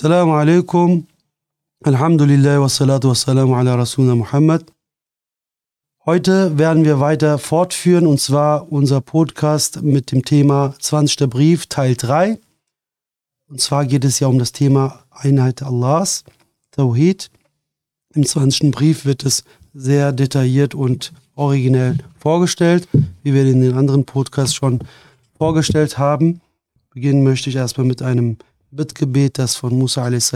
Alaikum. Alhamdulillah wa salatu wa salamu ala Rasulina Muhammad. Heute werden wir weiter fortführen und zwar unser Podcast mit dem Thema 20. Brief Teil 3. Und zwar geht es ja um das Thema Einheit Allahs, Tawhid. Im 20. Brief wird es sehr detailliert und originell vorgestellt, wie wir in den anderen Podcasts schon vorgestellt haben. Beginnen möchte ich erstmal mit einem Bittgebet, das von Musa a.s.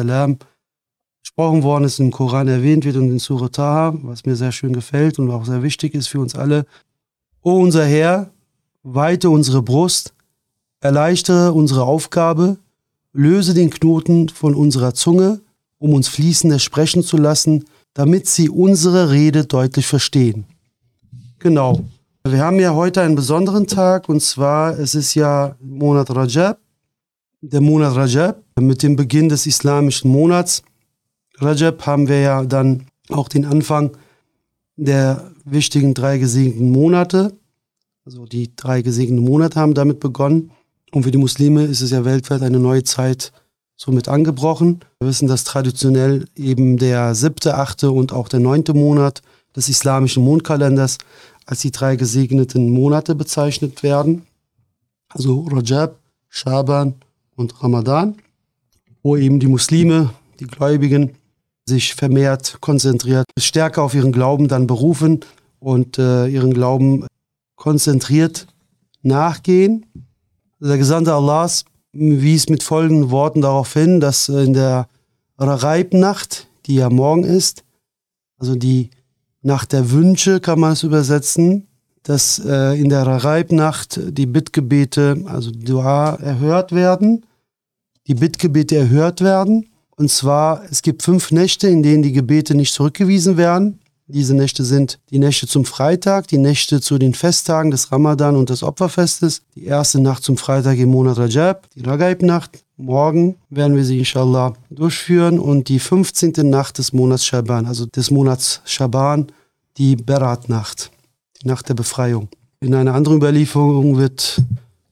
gesprochen worden ist, im Koran erwähnt wird und in Surah Taha, was mir sehr schön gefällt und auch sehr wichtig ist für uns alle. O unser Herr, weite unsere Brust, erleichtere unsere Aufgabe, löse den Knoten von unserer Zunge, um uns fließender sprechen zu lassen, damit sie unsere Rede deutlich verstehen. Genau. Wir haben ja heute einen besonderen Tag und zwar, es ist ja Monat Rajab, der Monat Rajab. Mit dem Beginn des islamischen Monats Rajab haben wir ja dann auch den Anfang der wichtigen drei gesegneten Monate. Also die drei gesegneten Monate haben damit begonnen. Und für die Muslime ist es ja weltweit eine neue Zeit somit angebrochen. Wir wissen, dass traditionell eben der siebte, achte und auch der neunte Monat des islamischen Mondkalenders als die drei gesegneten Monate bezeichnet werden. Also Rajab, Shaban und Ramadan, wo eben die Muslime, die Gläubigen, sich vermehrt konzentriert, stärker auf ihren Glauben dann berufen und äh, ihren Glauben konzentriert nachgehen. Der Gesandte Allahs wies mit folgenden Worten darauf hin, dass in der Reibnacht, die ja morgen ist, also die Nacht der Wünsche kann man es übersetzen, dass äh, in der Reibnacht die Bittgebete, also Dua, erhört werden, die Bittgebete erhört werden. Und zwar, es gibt fünf Nächte, in denen die Gebete nicht zurückgewiesen werden. Diese Nächte sind die Nächte zum Freitag, die Nächte zu den Festtagen des Ramadan und des Opferfestes, die erste Nacht zum Freitag im Monat Rajab, die Ragaib-Nacht. Morgen werden wir sie inshallah durchführen und die 15. Nacht des Monats Shaban, also des Monats Shaban, die Berat-Nacht, die Nacht der Befreiung. In einer anderen Überlieferung wird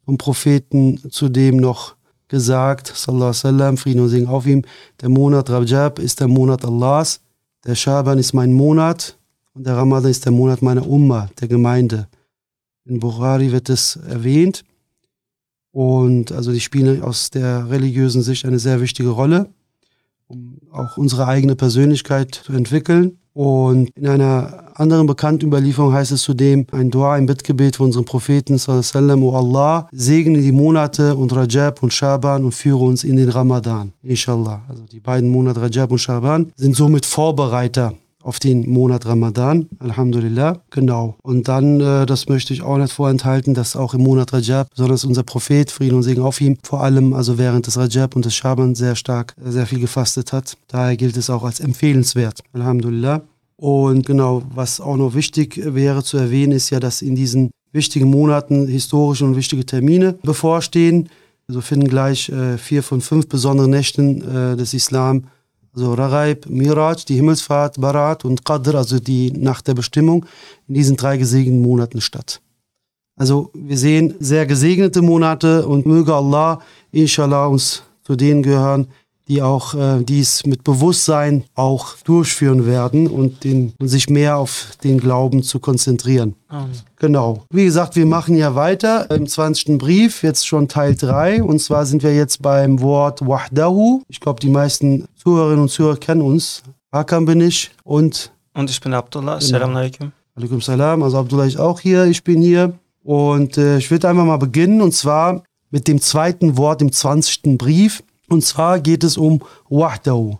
vom Propheten zudem noch gesagt, sallallahu alaihi wasallam, Frieden und Segen auf ihm, der Monat Rajab ist der Monat Allahs der Schaban ist mein Monat und der Ramadan ist der Monat meiner Umma, der Gemeinde. In Bukhari wird es erwähnt. Und also die spielen aus der religiösen Sicht eine sehr wichtige Rolle, um auch unsere eigene Persönlichkeit zu entwickeln. Und in einer anderen bekannten Überlieferung heißt es zudem ein Dua, ein Bittgebet von unserem Propheten, sallam, O Allah, segne die Monate und Rajab und Shaban und führe uns in den Ramadan, inshallah. Also die beiden Monate Rajab und Shaban sind somit Vorbereiter auf den Monat Ramadan, Alhamdulillah, genau. Und dann, äh, das möchte ich auch nicht vorenthalten, dass auch im Monat Rajab, besonders unser Prophet, Frieden und Segen auf ihm, vor allem also während des Rajab und des Shaban sehr stark, äh, sehr viel gefastet hat. Daher gilt es auch als empfehlenswert, Alhamdulillah. Und genau, was auch noch wichtig wäre zu erwähnen, ist ja, dass in diesen wichtigen Monaten historische und wichtige Termine bevorstehen. Also finden gleich äh, vier von fünf besonderen Nächten äh, des Islam also Raghaib, Miraj, die Himmelsfahrt, Barat und Qadr, also die Nacht der Bestimmung, in diesen drei gesegneten Monaten statt. Also wir sehen sehr gesegnete Monate und möge Allah, inshallah, uns zu denen gehören, die auch äh, dies mit Bewusstsein auch durchführen werden und, den, und sich mehr auf den Glauben zu konzentrieren. Amen. Genau. Wie gesagt, wir machen ja weiter im 20. Brief, jetzt schon Teil 3. Und zwar sind wir jetzt beim Wort Wahdahu. Ich glaube, die meisten Zuhörerinnen und Zuhörer kennen uns. Hakan bin ich und... Und ich bin Abdullah. Genau. Salam alaikum. Alaikum salam. Also Abdullah ist auch hier, ich bin hier. Und äh, ich würde einfach mal beginnen und zwar mit dem zweiten Wort im 20. Brief. Und zwar geht es um Wahdahu.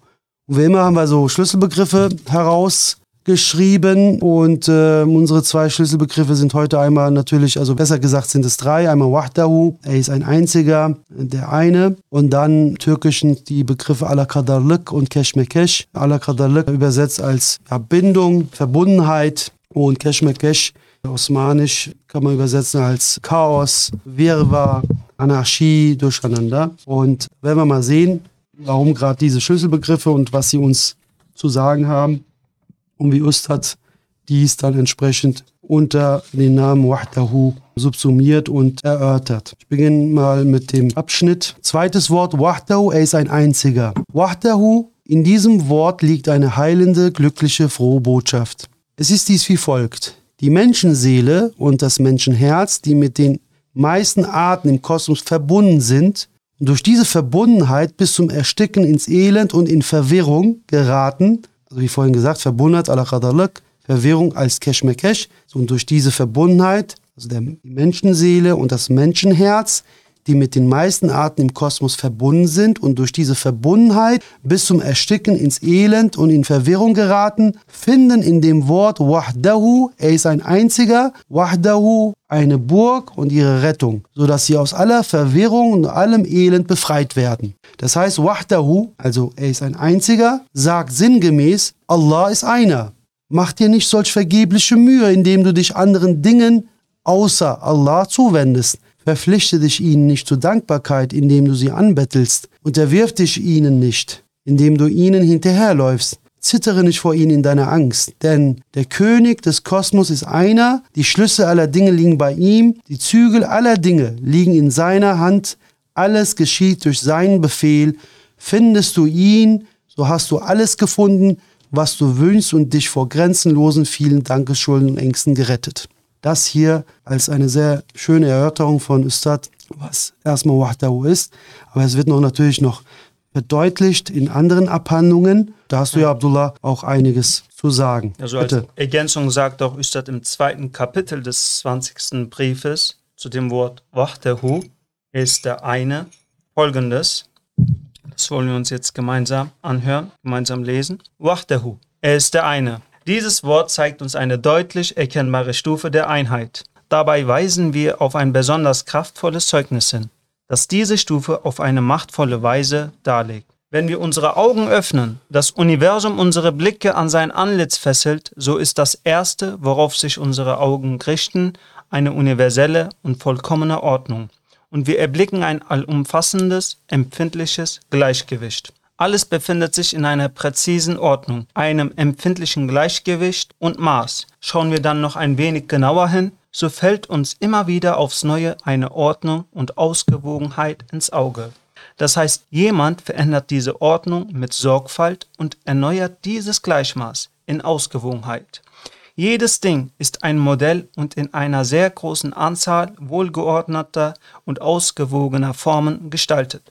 Wie immer haben wir so Schlüsselbegriffe herausgeschrieben und äh, unsere zwei Schlüsselbegriffe sind heute einmal natürlich, also besser gesagt sind es drei. Einmal Wahdahu, er ist ein einziger, der eine. Und dann türkischen die Begriffe Alakadarlık und Keşmekeş. Alakadarlık übersetzt als ja, Bindung, Verbundenheit und Keşmekeş Osmanisch kann man übersetzen als Chaos, Wirrwarr, Anarchie, Durcheinander. Und wenn wir mal sehen, warum gerade diese Schlüsselbegriffe und was sie uns zu sagen haben und wie Ustad dies dann entsprechend unter den Namen Wahdahu subsumiert und erörtert. Ich beginne mal mit dem Abschnitt. Zweites Wort, Wahdahu, er ist ein einziger. Wahdahu, in diesem Wort liegt eine heilende, glückliche, frohe Botschaft. Es ist dies wie folgt. Die Menschenseele und das Menschenherz, die mit den meisten Arten im Kosmos verbunden sind, und durch diese Verbundenheit bis zum Ersticken ins Elend und in Verwirrung geraten, also wie vorhin gesagt, Verbundenheit, ala Verwirrung als Keshmekesh. Und durch diese Verbundenheit, also der Menschenseele und das Menschenherz, die mit den meisten Arten im Kosmos verbunden sind und durch diese Verbundenheit bis zum Ersticken ins Elend und in Verwirrung geraten, finden in dem Wort Wahdahu, er ist ein einziger, Wahdahu, eine Burg und ihre Rettung, sodass sie aus aller Verwirrung und allem Elend befreit werden. Das heißt, Wahdahu, also er ist ein einziger, sagt sinngemäß, Allah ist einer. Mach dir nicht solch vergebliche Mühe, indem du dich anderen Dingen außer Allah zuwendest. Verpflichte dich ihnen nicht zur Dankbarkeit, indem du sie anbettelst. Unterwirf dich ihnen nicht, indem du ihnen hinterherläufst. Zittere nicht vor ihnen in deiner Angst, denn der König des Kosmos ist einer, die Schlüsse aller Dinge liegen bei ihm, die Zügel aller Dinge liegen in seiner Hand, alles geschieht durch seinen Befehl. Findest du ihn, so hast du alles gefunden, was du wünschst und dich vor grenzenlosen vielen Dankeschulden und Ängsten gerettet. Das hier als eine sehr schöne Erörterung von Ustad, was erstmal Wahdahu ist, aber es wird noch natürlich noch verdeutlicht in anderen Abhandlungen. Da hast du ja, Abdullah, auch einiges zu sagen. Also Bitte. als Ergänzung sagt auch Ustad im zweiten Kapitel des 20. Briefes zu dem Wort Wahdahu ist der eine folgendes. Das wollen wir uns jetzt gemeinsam anhören, gemeinsam lesen. Wahdahu, er ist der eine. Dieses Wort zeigt uns eine deutlich erkennbare Stufe der Einheit. Dabei weisen wir auf ein besonders kraftvolles Zeugnis hin, das diese Stufe auf eine machtvolle Weise darlegt. Wenn wir unsere Augen öffnen, das Universum unsere Blicke an sein Antlitz fesselt, so ist das Erste, worauf sich unsere Augen richten, eine universelle und vollkommene Ordnung und wir erblicken ein allumfassendes, empfindliches Gleichgewicht. Alles befindet sich in einer präzisen Ordnung, einem empfindlichen Gleichgewicht und Maß. Schauen wir dann noch ein wenig genauer hin, so fällt uns immer wieder aufs Neue eine Ordnung und Ausgewogenheit ins Auge. Das heißt, jemand verändert diese Ordnung mit Sorgfalt und erneuert dieses Gleichmaß in Ausgewogenheit. Jedes Ding ist ein Modell und in einer sehr großen Anzahl wohlgeordneter und ausgewogener Formen gestaltet.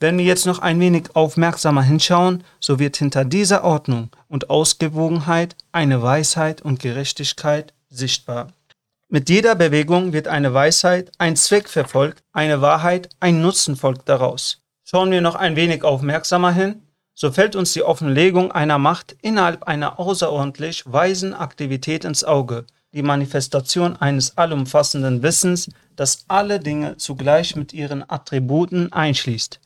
Wenn wir jetzt noch ein wenig aufmerksamer hinschauen, so wird hinter dieser Ordnung und Ausgewogenheit eine Weisheit und Gerechtigkeit sichtbar. Mit jeder Bewegung wird eine Weisheit, ein Zweck verfolgt, eine Wahrheit, ein Nutzen folgt daraus. Schauen wir noch ein wenig aufmerksamer hin, so fällt uns die Offenlegung einer Macht innerhalb einer außerordentlich weisen Aktivität ins Auge, die Manifestation eines allumfassenden Wissens, das alle Dinge zugleich mit ihren Attributen einschließt.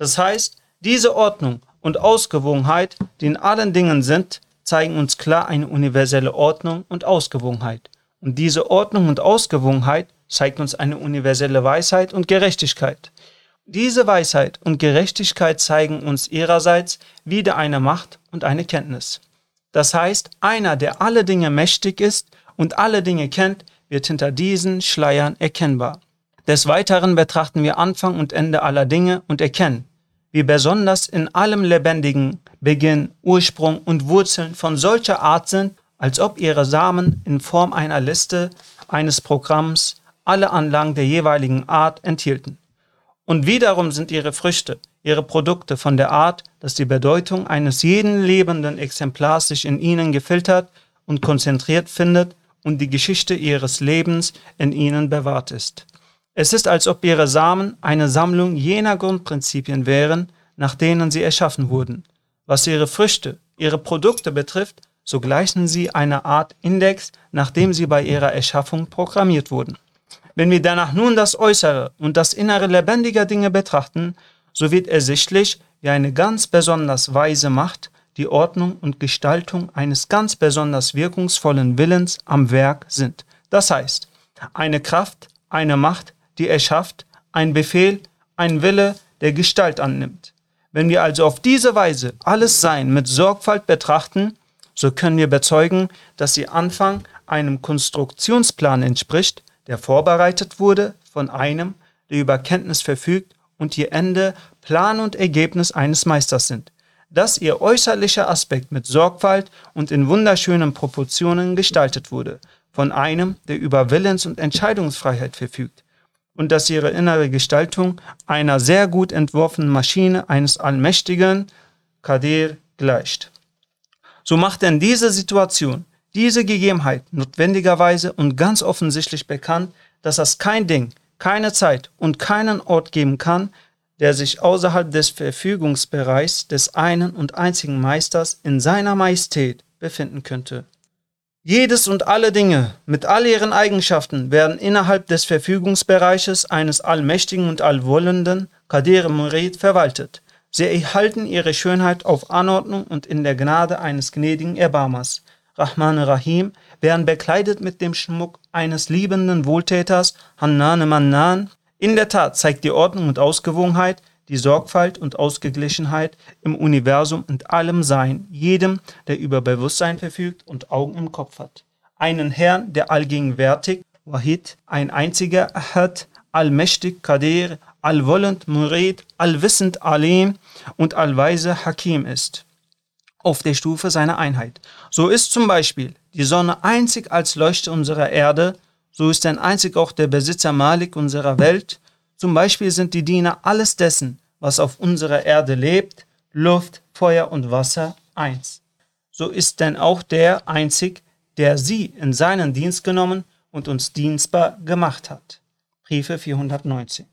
Das heißt, diese Ordnung und Ausgewogenheit, die in allen Dingen sind, zeigen uns klar eine universelle Ordnung und Ausgewogenheit. Und diese Ordnung und Ausgewogenheit zeigt uns eine universelle Weisheit und Gerechtigkeit. Diese Weisheit und Gerechtigkeit zeigen uns ihrerseits wieder eine Macht und eine Kenntnis. Das heißt, einer, der alle Dinge mächtig ist und alle Dinge kennt, wird hinter diesen Schleiern erkennbar. Des Weiteren betrachten wir Anfang und Ende aller Dinge und erkennen, wie besonders in allem Lebendigen Beginn, Ursprung und Wurzeln von solcher Art sind, als ob ihre Samen in Form einer Liste eines Programms alle Anlagen der jeweiligen Art enthielten. Und wiederum sind ihre Früchte, ihre Produkte von der Art, dass die Bedeutung eines jeden lebenden Exemplars sich in ihnen gefiltert und konzentriert findet und die Geschichte ihres Lebens in ihnen bewahrt ist. Es ist, als ob ihre Samen eine Sammlung jener Grundprinzipien wären, nach denen sie erschaffen wurden. Was ihre Früchte, ihre Produkte betrifft, so gleichen sie einer Art Index, nachdem sie bei ihrer Erschaffung programmiert wurden. Wenn wir danach nun das Äußere und das Innere lebendiger Dinge betrachten, so wird ersichtlich, wie eine ganz besonders weise Macht die Ordnung und Gestaltung eines ganz besonders wirkungsvollen Willens am Werk sind. Das heißt, eine Kraft, eine Macht, die erschafft, ein Befehl, ein Wille, der Gestalt annimmt. Wenn wir also auf diese Weise alles Sein mit Sorgfalt betrachten, so können wir bezeugen, dass ihr Anfang einem Konstruktionsplan entspricht, der vorbereitet wurde von einem, der über Kenntnis verfügt und ihr Ende Plan und Ergebnis eines Meisters sind, dass ihr äußerlicher Aspekt mit Sorgfalt und in wunderschönen Proportionen gestaltet wurde, von einem, der über Willens- und Entscheidungsfreiheit verfügt, und dass ihre innere Gestaltung einer sehr gut entworfenen Maschine eines allmächtigen Kadir gleicht. So macht denn diese Situation, diese Gegebenheit notwendigerweise und ganz offensichtlich bekannt, dass es kein Ding, keine Zeit und keinen Ort geben kann, der sich außerhalb des Verfügungsbereichs des einen und einzigen Meisters in seiner Majestät befinden könnte. Jedes und alle Dinge mit all ihren Eigenschaften werden innerhalb des Verfügungsbereiches eines allmächtigen und allwollenden Kadir Murid verwaltet. Sie erhalten ihre Schönheit auf Anordnung und in der Gnade eines gnädigen Erbarmers. Rahman Rahim werden bekleidet mit dem Schmuck eines liebenden Wohltäters, Hannan Mannan. In der Tat zeigt die Ordnung und Ausgewogenheit, die Sorgfalt und Ausgeglichenheit im Universum und allem Sein, jedem, der über Bewusstsein verfügt und Augen im Kopf hat. Einen Herrn, der allgegenwärtig, Wahid, ein einziger Ahad, allmächtig, Kadir, allwollend, Murid, allwissend, Alim und allweise Hakim ist auf der Stufe seiner Einheit. So ist zum Beispiel die Sonne einzig als Leuchte unserer Erde, so ist ein einzig auch der Besitzer Malik unserer Welt. Zum Beispiel sind die Diener alles dessen, was auf unserer Erde lebt, Luft, Feuer und Wasser eins. So ist denn auch der einzig, der sie in seinen Dienst genommen und uns dienstbar gemacht hat. Briefe 419.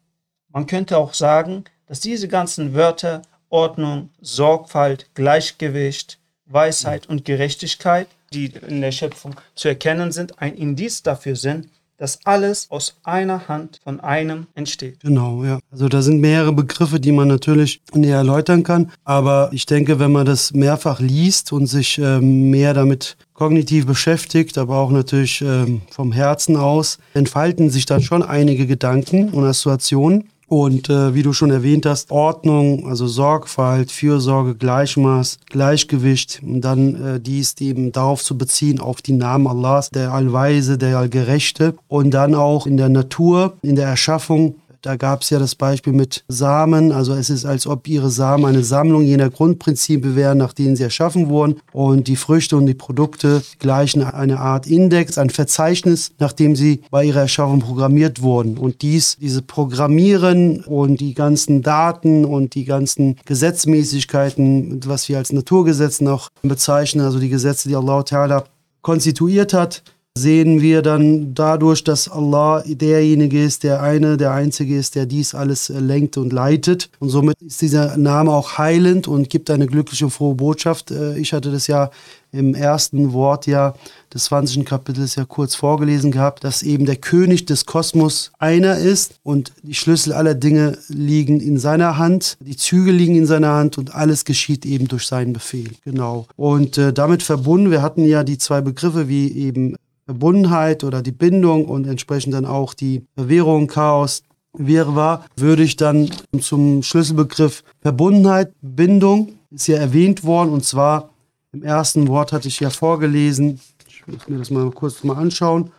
Man könnte auch sagen, dass diese ganzen Wörter Ordnung, Sorgfalt, Gleichgewicht, Weisheit und Gerechtigkeit, die in der Schöpfung zu erkennen sind, ein Indiz dafür sind, dass alles aus einer Hand von einem entsteht. Genau, ja. Also da sind mehrere Begriffe, die man natürlich näher erläutern kann. Aber ich denke, wenn man das mehrfach liest und sich ähm, mehr damit kognitiv beschäftigt, aber auch natürlich ähm, vom Herzen aus, entfalten sich dann schon einige Gedanken und Assoziationen. Und äh, wie du schon erwähnt hast, Ordnung, also Sorgfalt, Fürsorge, Gleichmaß, Gleichgewicht. Und dann äh, dies eben darauf zu beziehen, auf die Namen Allahs, der Allweise, der Allgerechte. Und dann auch in der Natur, in der Erschaffung da gab es ja das Beispiel mit Samen. Also es ist, als ob ihre Samen eine Sammlung jener Grundprinzipien wären, nach denen sie erschaffen wurden. Und die Früchte und die Produkte gleichen eine Art Index, ein Verzeichnis, nachdem sie bei ihrer Erschaffung programmiert wurden. Und dies, diese Programmieren und die ganzen Daten und die ganzen Gesetzmäßigkeiten, was wir als Naturgesetze auch bezeichnen, also die Gesetze, die Allah Ta'ala konstituiert hat, sehen wir dann dadurch, dass Allah derjenige ist, der eine, der einzige ist, der dies alles äh, lenkt und leitet. Und somit ist dieser Name auch heilend und gibt eine glückliche, frohe Botschaft. Äh, ich hatte das ja im ersten Wort ja des 20. Kapitels ja kurz vorgelesen gehabt, dass eben der König des Kosmos einer ist und die Schlüssel aller Dinge liegen in seiner Hand, die Züge liegen in seiner Hand und alles geschieht eben durch seinen Befehl. Genau. Und äh, damit verbunden, wir hatten ja die zwei Begriffe wie eben Verbundenheit oder die Bindung und entsprechend dann auch die Verwirrung, Chaos, Wirrwarr, würde ich dann zum Schlüsselbegriff Verbundenheit, Bindung, ist ja erwähnt worden und zwar im ersten Wort hatte ich ja vorgelesen, ich will mir das mal kurz mal anschauen,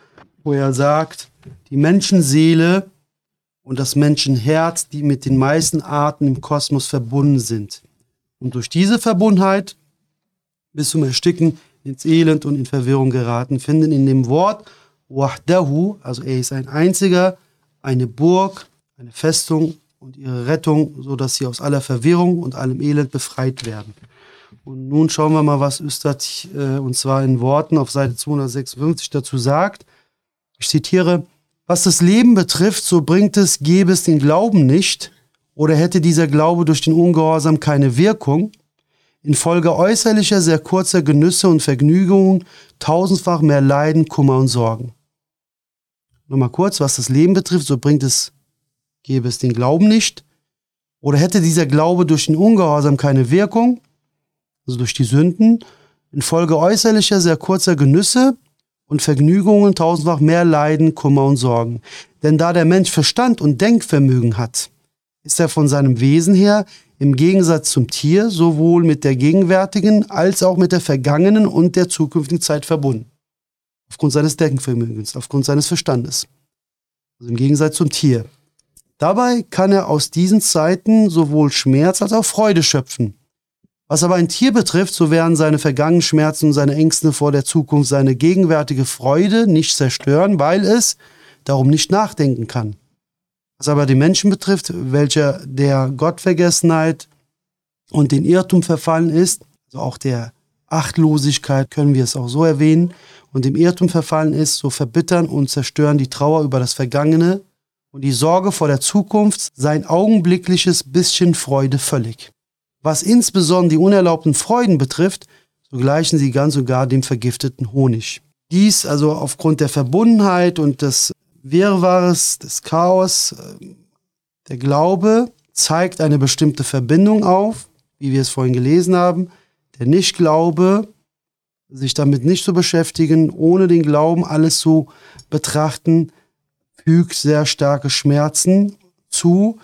wo er sagt, die Menschenseele und das Menschenherz, die mit den meisten Arten im Kosmos verbunden sind. Und durch diese Verbundenheit bis zum Ersticken ins Elend und in Verwirrung geraten, finden in dem Wort Wahdahu, also er ist ein einziger, eine Burg, eine Festung und ihre Rettung, sodass sie aus aller Verwirrung und allem Elend befreit werden. Und nun schauen wir mal, was Üstad äh, und zwar in Worten auf Seite 256 dazu sagt. Ich zitiere, was das Leben betrifft, so bringt es, gäbe es den Glauben nicht, oder hätte dieser Glaube durch den Ungehorsam keine Wirkung, infolge äußerlicher, sehr kurzer Genüsse und Vergnügungen tausendfach mehr Leiden, Kummer und Sorgen. Nochmal kurz, was das Leben betrifft, so bringt es, gäbe es den Glauben nicht. Oder hätte dieser Glaube durch den Ungehorsam keine Wirkung, also durch die Sünden, infolge äußerlicher, sehr kurzer Genüsse und Vergnügungen tausendfach mehr Leiden, Kummer und Sorgen. Denn da der Mensch Verstand und Denkvermögen hat, ist er von seinem Wesen her im Gegensatz zum Tier sowohl mit der gegenwärtigen als auch mit der vergangenen und der zukünftigen Zeit verbunden. Aufgrund seines Denkvermögens, aufgrund seines Verstandes. Also im Gegensatz zum Tier. Dabei kann er aus diesen Zeiten sowohl Schmerz als auch Freude schöpfen. Was aber ein Tier betrifft, so werden seine vergangenen Schmerzen und seine Ängste vor der Zukunft seine gegenwärtige Freude nicht zerstören, weil es darum nicht nachdenken kann. Was aber den Menschen betrifft, welcher der Gottvergessenheit und den Irrtum verfallen ist, also auch der Achtlosigkeit können wir es auch so erwähnen, und dem Irrtum verfallen ist, so verbittern und zerstören die Trauer über das Vergangene und die Sorge vor der Zukunft sein augenblickliches bisschen Freude völlig. Was insbesondere die unerlaubten Freuden betrifft, so gleichen sie ganz und gar dem vergifteten Honig. Dies also aufgrund der Verbundenheit und des Wirrwarrs, des Chaos. Äh, der Glaube zeigt eine bestimmte Verbindung auf, wie wir es vorhin gelesen haben. Der Nichtglaube, sich damit nicht zu beschäftigen, ohne den Glauben alles zu betrachten, fügt sehr starke Schmerzen zu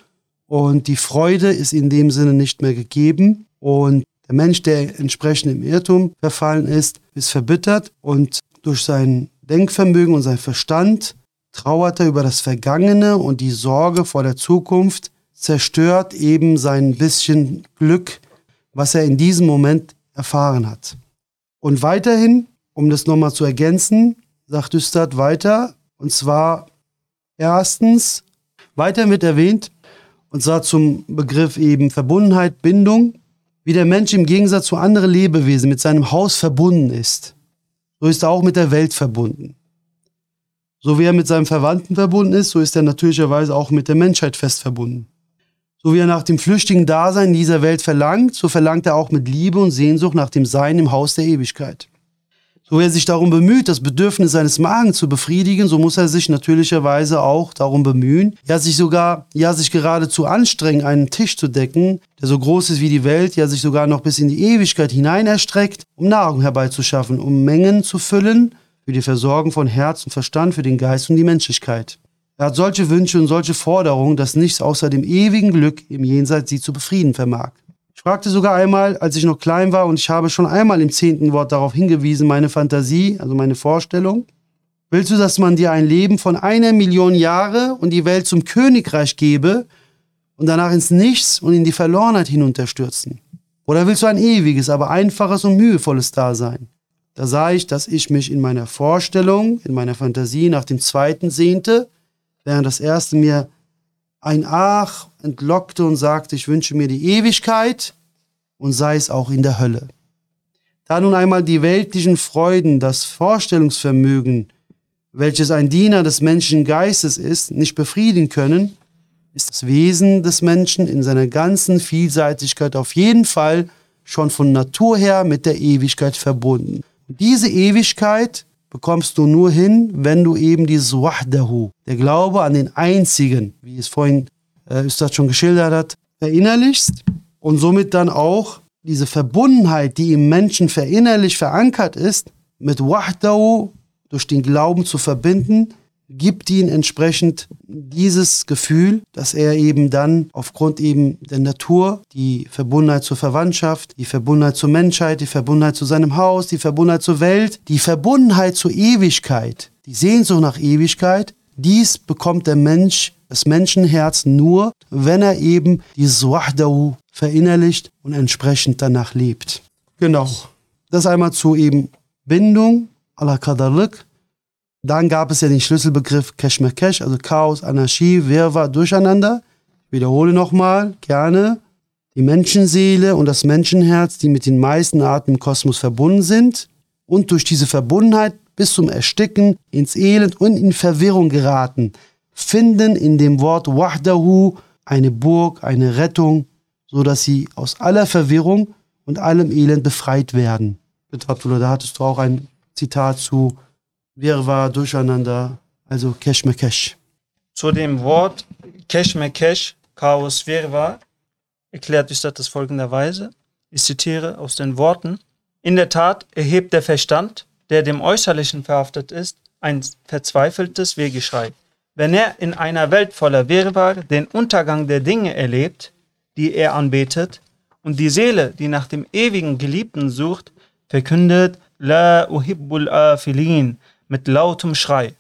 und die Freude ist in dem Sinne nicht mehr gegeben und der Mensch, der entsprechend im Irrtum verfallen ist, ist verbittert und durch sein Denkvermögen und sein Verstand trauert er über das Vergangene und die Sorge vor der Zukunft zerstört eben sein bisschen Glück, was er in diesem Moment erfahren hat. Und weiterhin, um das nochmal zu ergänzen, sagt Üstad weiter, und zwar erstens, weiter wird erwähnt, und zwar zum Begriff eben Verbundenheit, Bindung, wie der Mensch im Gegensatz zu anderen Lebewesen mit seinem Haus verbunden ist. So ist er auch mit der Welt verbunden. So wie er mit seinem Verwandten verbunden ist, so ist er natürlicherweise auch mit der Menschheit fest verbunden. So wie er nach dem flüchtigen Dasein in dieser Welt verlangt, so verlangt er auch mit Liebe und Sehnsucht nach dem Sein im Haus der Ewigkeit. So wie er sich darum bemüht, das Bedürfnis seines Magens zu befriedigen, so muss er sich natürlicherweise auch darum bemühen, ja sich sogar, ja sich geradezu anstrengen, einen Tisch zu decken, der so groß ist wie die Welt, ja sich sogar noch bis in die Ewigkeit hinein erstreckt, um Nahrung herbeizuschaffen, um Mengen zu füllen, für die Versorgung von Herz und Verstand, für den Geist und die Menschlichkeit. Er hat solche Wünsche und solche Forderungen, dass nichts außer dem ewigen Glück im Jenseits sie zu befrieden vermag. Ich fragte sogar einmal, als ich noch klein war, und ich habe schon einmal im zehnten Wort darauf hingewiesen, meine Fantasie, also meine Vorstellung. Willst du, dass man dir ein Leben von einer Million Jahre und die Welt zum Königreich gebe und danach ins Nichts und in die Verlorenheit hinunterstürzen? Oder willst du ein ewiges, aber einfaches und mühevolles Dasein? Da sah ich, dass ich mich in meiner Vorstellung, in meiner Fantasie nach dem zweiten sehnte, während das erste mir ein Ach entlockte und sagte, ich wünsche mir die Ewigkeit und sei es auch in der Hölle. Da nun einmal die weltlichen Freuden, das Vorstellungsvermögen, welches ein Diener des menschlichen Geistes ist, nicht befriedigen können, ist das Wesen des Menschen in seiner ganzen Vielseitigkeit auf jeden Fall schon von Natur her mit der Ewigkeit verbunden. Diese Ewigkeit bekommst du nur hin, wenn du eben dieses Wahdahu, der Glaube an den Einzigen, wie es vorhin äh, Ustad schon geschildert hat, verinnerlichst und somit dann auch diese Verbundenheit, die im Menschen verinnerlich verankert ist, mit Wahdahu durch den Glauben zu verbinden, gibt ihn entsprechend dieses Gefühl, dass er eben dann aufgrund eben der Natur, die Verbundenheit zur Verwandtschaft, die Verbundenheit zur Menschheit, die Verbundenheit zu seinem Haus, die Verbundenheit zur Welt, die Verbundenheit zur Ewigkeit, die Sehnsucht nach Ewigkeit, dies bekommt der Mensch, das Menschenherz nur, wenn er eben dieses Wahdahu verinnerlicht und entsprechend danach lebt. Genau. Das einmal zu eben Bindung, ala Kadarlik, dann gab es ja den Schlüsselbegriff Keshmekesh, also Chaos, Anarchie, Wirrwarr, Durcheinander. Ich wiederhole nochmal, gerne. Die Menschenseele und das Menschenherz, die mit den meisten Arten im Kosmos verbunden sind und durch diese Verbundenheit bis zum Ersticken ins Elend und in Verwirrung geraten, finden in dem Wort Wahdahu eine Burg, eine Rettung, so dass sie aus aller Verwirrung und allem Elend befreit werden. Da hattest du auch ein Zitat zu Wirrwarr, Durcheinander, also Keshmekesh. Zu dem Wort Keshmekesh, Chaos, Wirrwarr, erklärt das folgenderweise. Ich zitiere aus den Worten. In der Tat erhebt der Verstand, der dem Äußerlichen verhaftet ist, ein verzweifeltes Wehgeschrei. Wenn er in einer Welt voller Wirrwarr den Untergang der Dinge erlebt, die er anbetet, und die Seele, die nach dem ewigen Geliebten sucht, verkündet La uhibbul afilin mit lautem Schrei.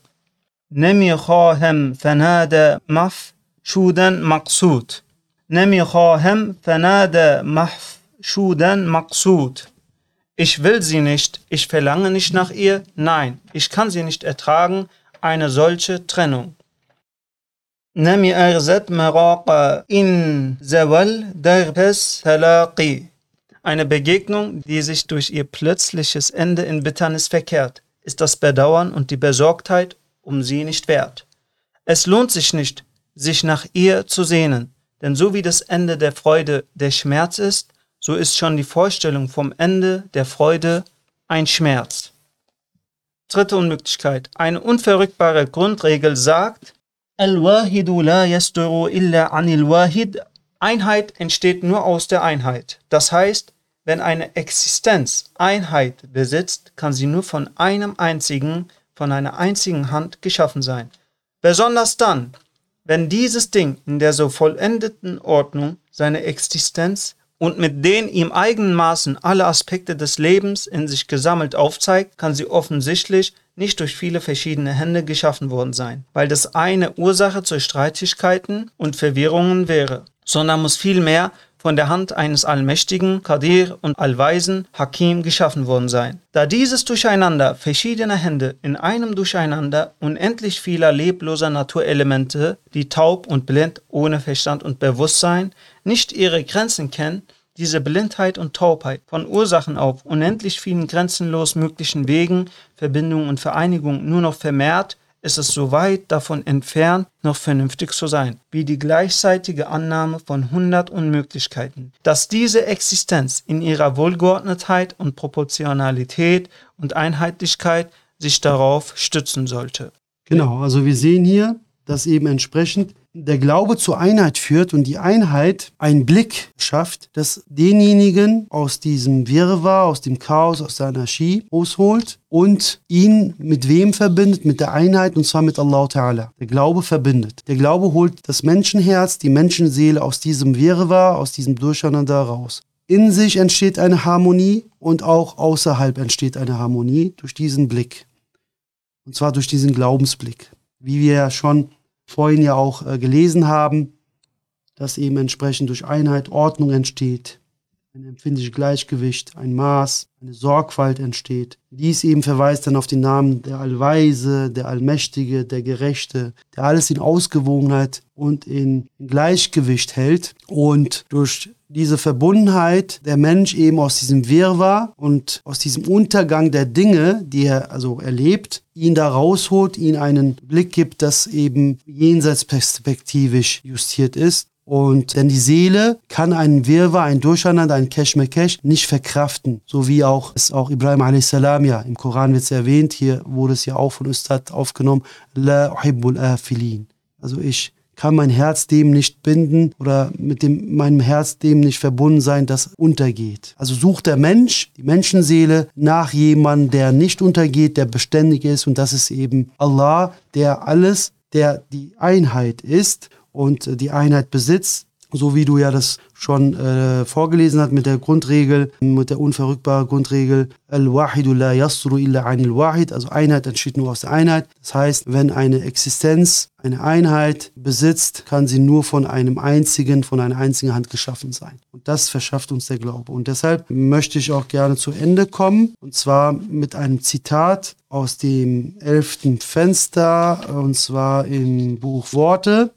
Nemi khahem fanada mafshudan maqsud. Nemi khahem fanada mafshudan maqsud. Ich will sie nicht, ich verlange nicht nach ihr, nein, ich kann sie nicht ertragen, eine solche Trennung. نمی ارزد مراق in زوال در پس تلاقی eine Begegnung, die sich durch ihr plötzliches Ende in Bitternis verkehrt, ist das Bedauern und die Besorgtheit um sie nicht wert. Es lohnt sich nicht, sich nach ihr zu sehnen, denn so wie das Ende der Freude der Schmerz ist, so ist schon die Vorstellung vom Ende der Freude ein Schmerz. Dritte Unmöglichkeit. Eine unverrückbare Grundregel sagt. Einheit entsteht nur aus der Einheit. Das heißt, wenn eine Existenz Einheit besitzt, kann sie nur von einem einzigen, von einer einzigen Hand geschaffen sein. Besonders dann, wenn dieses Ding in der so vollendeten Ordnung seine Existenz und mit den ihm eigenen Maßen alle Aspekte des Lebens in sich gesammelt aufzeigt, kann sie offensichtlich nicht durch viele verschiedene Hände geschaffen worden sein, weil das eine Ursache zu Streitigkeiten und Verwirrungen wäre, sondern muss vielmehr von der Hand eines allmächtigen Kadir und allweisen Hakim geschaffen worden sein. Da dieses Durcheinander verschiedener Hände in einem Durcheinander unendlich vieler lebloser Naturelemente, die taub und blind ohne Verstand und Bewusstsein nicht ihre Grenzen kennen, diese Blindheit und Taubheit von Ursachen auf unendlich vielen grenzenlos möglichen Wegen, Verbindungen und Vereinigungen nur noch vermehrt ist es so weit davon entfernt, noch vernünftig zu sein, wie die gleichzeitige Annahme von hundert Unmöglichkeiten, dass diese Existenz in ihrer Wohlgeordnetheit und Proportionalität und Einheitlichkeit sich darauf stützen sollte. Genau, also wir sehen hier, dass eben entsprechend der Glaube zur Einheit führt und die Einheit einen Blick schafft, dass denjenigen aus diesem Wirrwarr, aus dem Chaos, aus der Anarchie ausholt und ihn mit wem verbindet? Mit der Einheit und zwar mit Allah Ta'ala. Der Glaube verbindet. Der Glaube holt das Menschenherz, die Menschenseele aus diesem Wirrwarr, aus diesem Durcheinander raus. In sich entsteht eine Harmonie und auch außerhalb entsteht eine Harmonie durch diesen Blick. Und zwar durch diesen Glaubensblick. Wie wir ja schon vorhin ja auch äh, gelesen haben, dass eben entsprechend durch Einheit Ordnung entsteht, ein empfindliches Gleichgewicht, ein Maß, eine Sorgfalt entsteht. Dies eben verweist dann auf den Namen der Allweise, der Allmächtige, der Gerechte, der alles in Ausgewogenheit und in Gleichgewicht hält und durch diese Verbundenheit der Mensch eben aus diesem Wirrwarr und aus diesem Untergang der Dinge, die er also erlebt, ihn da rausholt, ihn einen Blick gibt, das eben jenseitsperspektivisch justiert ist. Und denn die Seele kann einen Wirrwarr, ein Durcheinander, ein Keshmekesh nicht verkraften. So wie auch es auch Ibrahim a.s. ja im Koran wird es erwähnt, hier wurde es ja auch von Ustad aufgenommen, La uhibbul afilin. Also ich kann mein Herz dem nicht binden oder mit dem, meinem Herz dem nicht verbunden sein, das untergeht. Also sucht der Mensch, die Menschenseele, nach jemandem, der nicht untergeht, der beständig ist und das ist eben Allah, der alles, der die Einheit ist und die Einheit besitzt so wie du ja das schon äh, vorgelesen hast mit der Grundregel, mit der unverrückbaren Grundregel, Al-Wahidu la yasru illa anil Wahid, also Einheit entsteht nur aus der Einheit. Das heißt, wenn eine Existenz eine Einheit besitzt, kann sie nur von einem einzigen, von einer einzigen Hand geschaffen sein. Und das verschafft uns der Glaube. Und deshalb möchte ich auch gerne zu Ende kommen, und zwar mit einem Zitat aus dem elften Fenster, und zwar im Buch Worte.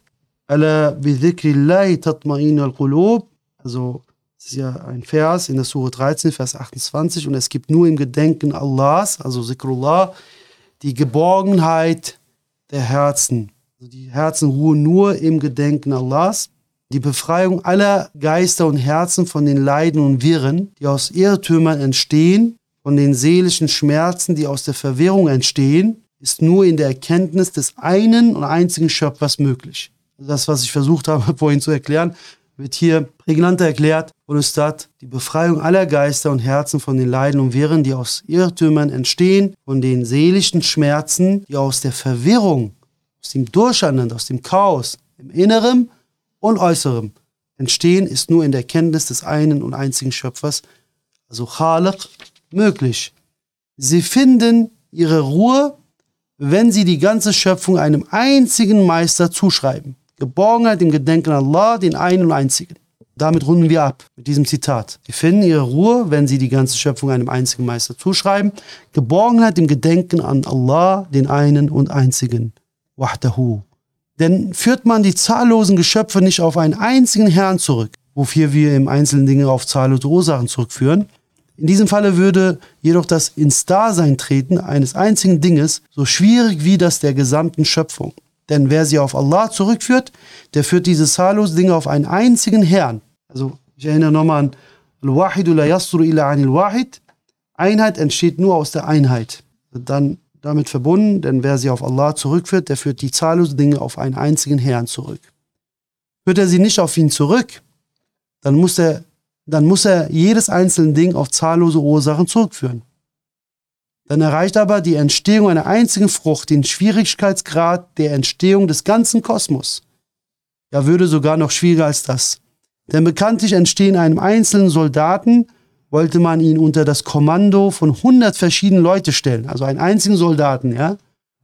Ala bidhikrillahi tatma'in al-qulub. Also, das ist ja ein Vers in der Surah 13, Vers 28. Und es gibt nur im Gedenken Allahs, also Zikrullah, die Geborgenheit der Herzen. Also die Herzen ruhen nur im Gedenken Allahs. Die Befreiung aller Geister und Herzen von den Leiden und Wirren, die aus Irrtümern entstehen, von den seelischen Schmerzen, die aus der Verwirrung entstehen, ist nur in der Erkenntnis des einen und einzigen Schöpfers möglich das, was ich versucht habe vorhin zu erklären, wird hier prägnanter erklärt. Und Ustad, die Befreiung aller Geister und Herzen von den Leiden und Wirren, die aus Irrtümern entstehen, von den seelischen Schmerzen, die aus der Verwirrung aus dem Durcheinander, aus dem Chaos, im Inneren und Äußeren entstehen, ist nur in der Kenntnis des einen und einzigen Schöpfers, also Khaliq, möglich. Sie finden ihre Ruhe, wenn sie die ganze Schöpfung einem einzigen Meister zuschreiben. Geborgenheit im Gedenken an Allah, den einen und einzigen. Damit runden wir ab mit diesem Zitat. Sie finden ihre Ruhe, wenn sie die ganze Schöpfung einem einzigen Meister zuschreiben. Geborgenheit im Gedenken an Allah, den einen und einzigen. Wahdahu. Denn führt man die zahllosen Geschöpfe nicht auf einen einzigen Herrn zurück, wofür wir im einzelnen Dinge auf zahllose Ursachen zurückführen. In diesem Falle würde jedoch das ins Dasein treten eines einzigen Dinges so schwierig wie das der gesamten Schöpfung. Denn wer sie auf Allah zurückführt, der führt diese zahllosen Dinge auf einen einzigen Herrn. Also ich erinnere nochmal an Al-Wahidu la yasru ila anil wahid. Einheit entsteht nur aus der Einheit. Dann damit verbunden, denn wer sie auf Allah zurückführt, der führt die zahllosen Dinge auf einen einzigen Herrn zurück. Führt er sie nicht auf ihn zurück, dann muss er, dann muss er jedes einzelne Ding auf zahllose Ursachen zurückführen. Dann erreicht aber die Entstehung einer einzigen Frucht den Schwierigkeitsgrad der Entstehung des ganzen Kosmos. Ja, würde sogar noch schwieriger als das. Denn bekanntlich entstehen einem einzelnen Soldaten wollte man ihn unter das Kommando von 100 verschiedenen Leute stellen, also einen einzigen Soldaten, ja,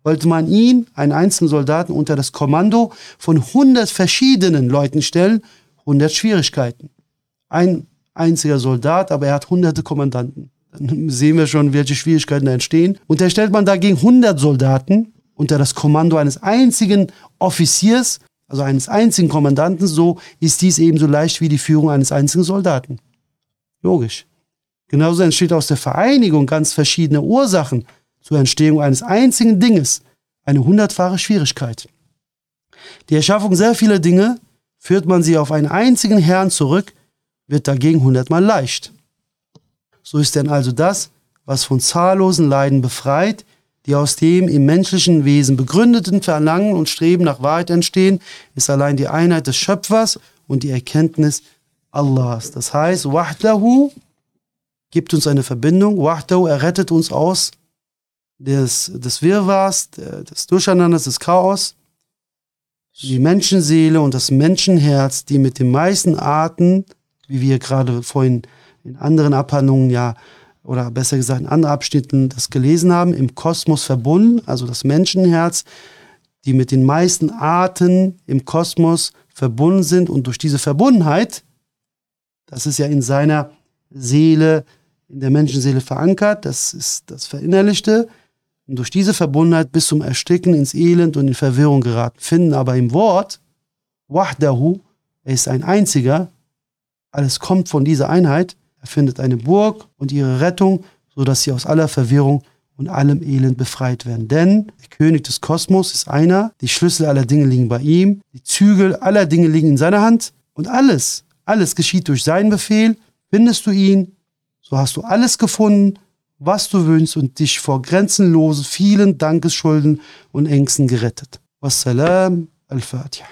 wollte man ihn, einen einzigen Soldaten, unter das Kommando von 100 verschiedenen Leuten stellen, 100 Schwierigkeiten. Ein einziger Soldat, aber er hat hunderte Kommandanten. Sehen wir schon, welche Schwierigkeiten da entstehen. Und da stellt man dagegen 100 Soldaten unter das Kommando eines einzigen Offiziers, also eines einzigen Kommandanten, so ist dies ebenso leicht wie die Führung eines einzigen Soldaten. Logisch. Genauso entsteht aus der Vereinigung ganz verschiedener Ursachen zur Entstehung eines einzigen Dinges eine hundertfache Schwierigkeit. Die Erschaffung sehr vieler Dinge, führt man sie auf einen einzigen Herrn zurück, wird dagegen hundertmal leicht. So ist denn also das, was von zahllosen Leiden befreit, die aus dem im menschlichen Wesen begründeten Verlangen und Streben nach Wahrheit entstehen, ist allein die Einheit des Schöpfers und die Erkenntnis Allahs. Das heißt, Wahdahu gibt uns eine Verbindung. Wahdahu errettet uns aus des, des Wirrwarrs, des Durcheinanders, des Chaos. Die Menschenseele und das Menschenherz, die mit den meisten Arten, wie wir gerade vorhin in anderen Abhandlungen ja, oder besser gesagt in anderen Abschnitten das gelesen haben, im Kosmos verbunden, also das Menschenherz, die mit den meisten Arten im Kosmos verbunden sind und durch diese Verbundenheit, das ist ja in seiner Seele in der Menschenseele verankert, das ist das Verinnerlichte. Und durch diese Verbundenheit bis zum Ersticken ins Elend und in Verwirrung geraten. Finden aber im Wort, Wahdahu, er ist ein einziger, alles kommt von dieser Einheit, er findet eine Burg und ihre Rettung, sodass sie aus aller Verwirrung und allem Elend befreit werden. Denn der König des Kosmos ist einer, die Schlüssel aller Dinge liegen bei ihm, die Zügel aller Dinge liegen in seiner Hand und alles, alles geschieht durch seinen Befehl. Findest du ihn, so hast du alles gefunden, was du wünschst und dich vor grenzenlosen vielen Dankesschulden und Ängsten gerettet. Wassalam al-Fatiha.